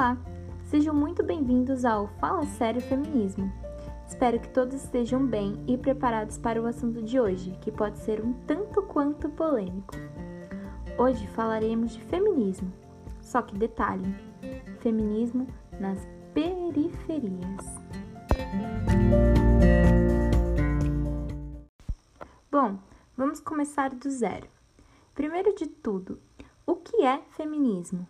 Olá, sejam muito bem-vindos ao Fala Sério Feminismo. Espero que todos estejam bem e preparados para o assunto de hoje, que pode ser um tanto quanto polêmico. Hoje falaremos de feminismo, só que detalhe: feminismo nas periferias. Bom, vamos começar do zero. Primeiro de tudo, o que é feminismo?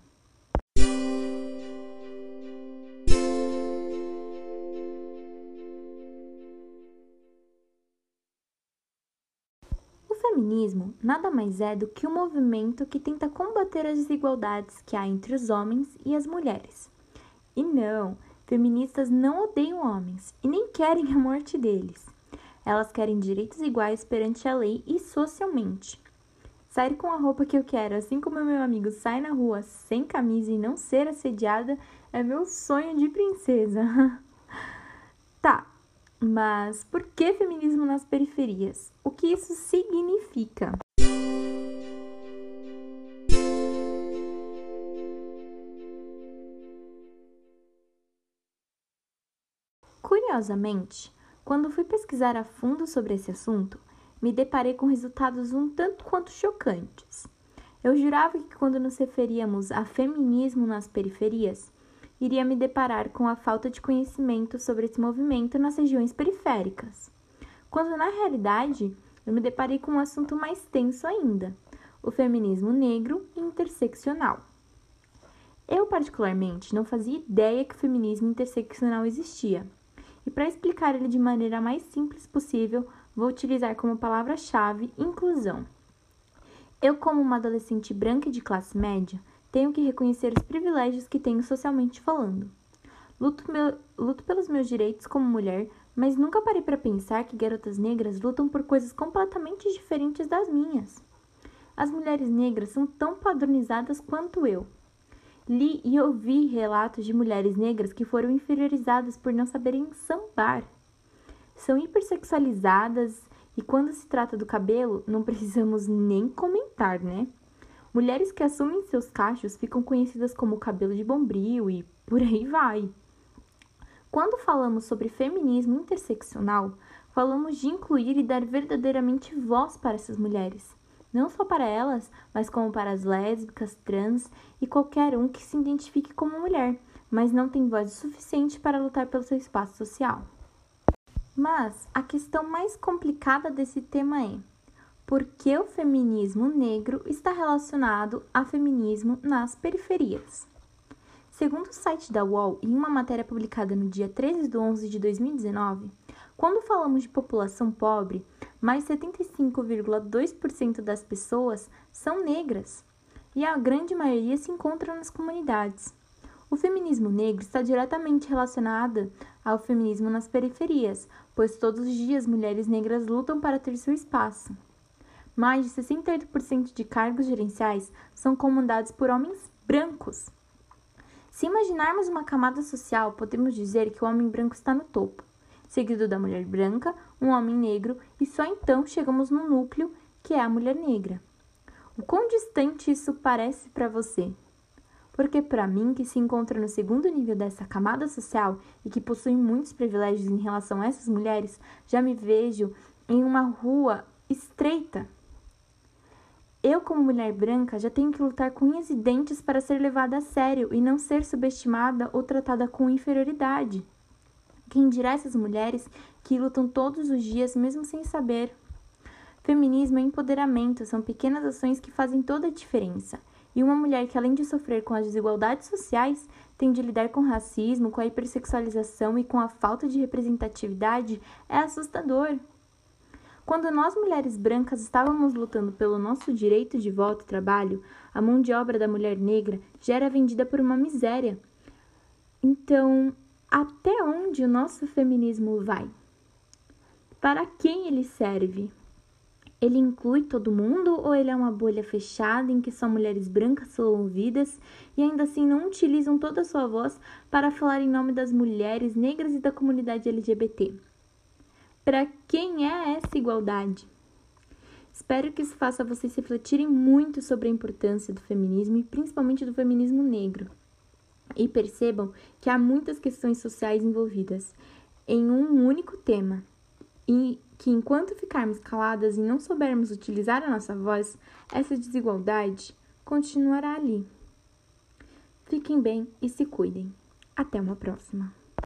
Feminismo nada mais é do que um movimento que tenta combater as desigualdades que há entre os homens e as mulheres. E não, feministas não odeiam homens e nem querem a morte deles. Elas querem direitos iguais perante a lei e socialmente. Sair com a roupa que eu quero, assim como meu amigo sai na rua sem camisa e não ser assediada, é meu sonho de princesa. mas por que feminismo nas periferias? O que isso significa? Curiosamente, quando fui pesquisar a fundo sobre esse assunto, me deparei com resultados um tanto quanto chocantes. Eu jurava que quando nos referíamos a feminismo nas periferias, iria me deparar com a falta de conhecimento sobre esse movimento nas regiões periféricas. Quando na realidade, eu me deparei com um assunto mais tenso ainda: o feminismo negro e interseccional. Eu, particularmente, não fazia ideia que o feminismo interseccional existia. E para explicar ele de maneira mais simples possível, vou utilizar como palavra-chave inclusão. Eu, como uma adolescente branca de classe média, tenho que reconhecer os privilégios que tenho socialmente falando. Luto, meu, luto pelos meus direitos como mulher, mas nunca parei para pensar que garotas negras lutam por coisas completamente diferentes das minhas. As mulheres negras são tão padronizadas quanto eu. Li e ouvi relatos de mulheres negras que foram inferiorizadas por não saberem sambar são hipersexualizadas e quando se trata do cabelo, não precisamos nem comentar, né? Mulheres que assumem seus cachos ficam conhecidas como cabelo de bombril e por aí vai. Quando falamos sobre feminismo interseccional, falamos de incluir e dar verdadeiramente voz para essas mulheres. Não só para elas, mas como para as lésbicas, trans e qualquer um que se identifique como mulher, mas não tem voz suficiente para lutar pelo seu espaço social. Mas a questão mais complicada desse tema é: por que o feminismo negro está relacionado a feminismo nas periferias? Segundo o site da UOL, em uma matéria publicada no dia 13 de 11 de 2019, quando falamos de população pobre, mais 75,2% das pessoas são negras e a grande maioria se encontra nas comunidades. O feminismo negro está diretamente relacionado ao feminismo nas periferias, pois todos os dias mulheres negras lutam para ter seu espaço. Mais de 68% de cargos gerenciais são comandados por homens brancos. Se imaginarmos uma camada social, podemos dizer que o homem branco está no topo, seguido da mulher branca, um homem negro e só então chegamos no núcleo, que é a mulher negra. O quão distante isso parece para você? porque para mim, que se encontra no segundo nível dessa camada social e que possui muitos privilégios em relação a essas mulheres, já me vejo em uma rua estreita. Eu, como mulher branca, já tenho que lutar com unhas e dentes para ser levada a sério e não ser subestimada ou tratada com inferioridade. Quem dirá essas mulheres que lutam todos os dias mesmo sem saber? Feminismo e empoderamento são pequenas ações que fazem toda a diferença. E uma mulher que, além de sofrer com as desigualdades sociais, tem de lidar com racismo, com a hipersexualização e com a falta de representatividade é assustador. Quando nós, mulheres brancas, estávamos lutando pelo nosso direito de voto e trabalho, a mão de obra da mulher negra já era vendida por uma miséria. Então, até onde o nosso feminismo vai? Para quem ele serve? Ele inclui todo mundo ou ele é uma bolha fechada em que só mulheres brancas são ouvidas e ainda assim não utilizam toda a sua voz para falar em nome das mulheres negras e da comunidade LGBT? Para quem é essa igualdade? Espero que isso faça vocês refletirem muito sobre a importância do feminismo e principalmente do feminismo negro. e percebam que há muitas questões sociais envolvidas em um único tema e que enquanto ficarmos caladas e não soubermos utilizar a nossa voz, essa desigualdade continuará ali. Fiquem bem e se cuidem. Até uma próxima.